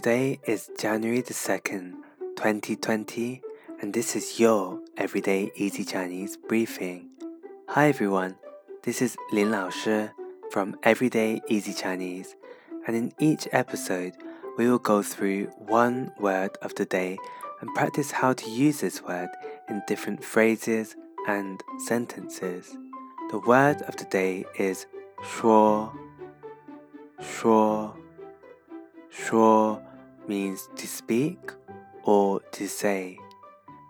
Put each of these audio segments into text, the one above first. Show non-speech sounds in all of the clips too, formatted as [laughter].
Today is January the 2nd, 2020, and this is your Everyday Easy Chinese briefing. Hi everyone, this is Lin Lao Shi from Everyday Easy Chinese, and in each episode, we will go through one word of the day and practice how to use this word in different phrases and sentences. The word of the day is 说,说,说 means to speak or to say.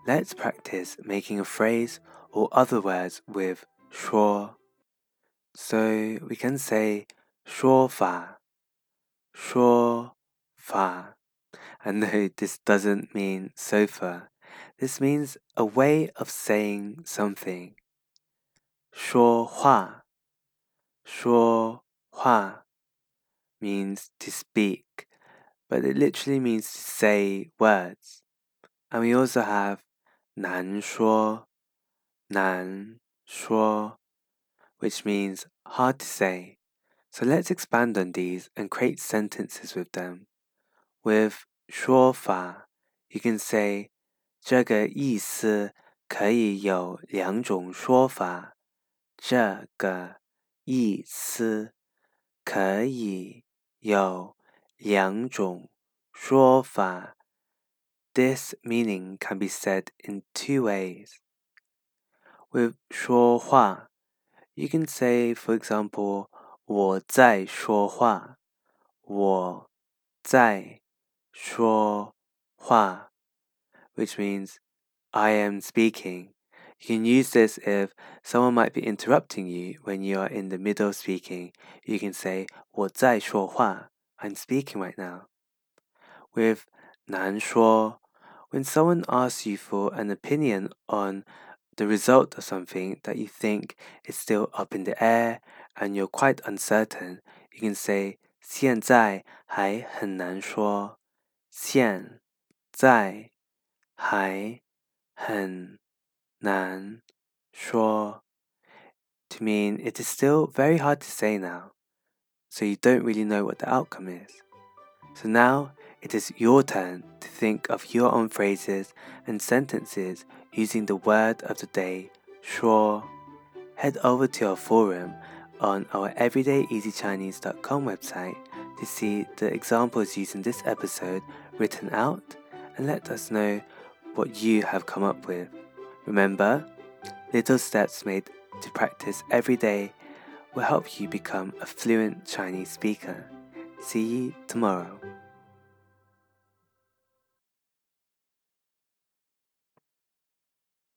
Let's practice making a phrase or other words with 说. So we can say 说法,说法. And [laughs] no, this doesn't mean sofa. This means a way of saying something. 说话,说话 means to speak, but it literally means to say words. And we also have 难说,难说, which means hard to say. So let's expand on these and create sentences with them. With 说法, you can say 这个意思可以有两种说法。这个意思可以有 两种说法。This meaning can be said in two ways. With 说话, you can say, for example, 我在说话。我在说话 which means I am speaking. You can use this if someone might be interrupting you when you are in the middle of speaking. You can say 我在说话. I'm speaking right now. With 难说, when someone asks you for an opinion on the result of something that you think is still up in the air and you're quite uncertain, you can say 现在还很难说。现在还很难说 to mean it is still very hard to say now, so you don't really know what the outcome is. So now it is your turn to think of your own phrases and sentences using the word of the day, 说. Head over to our forum on our everydayeasychinese.com website to see the examples used in this episode written out and let us know what you have come up with. Remember, little steps made to practice every day will help you become a fluent Chinese speaker. See you tomorrow.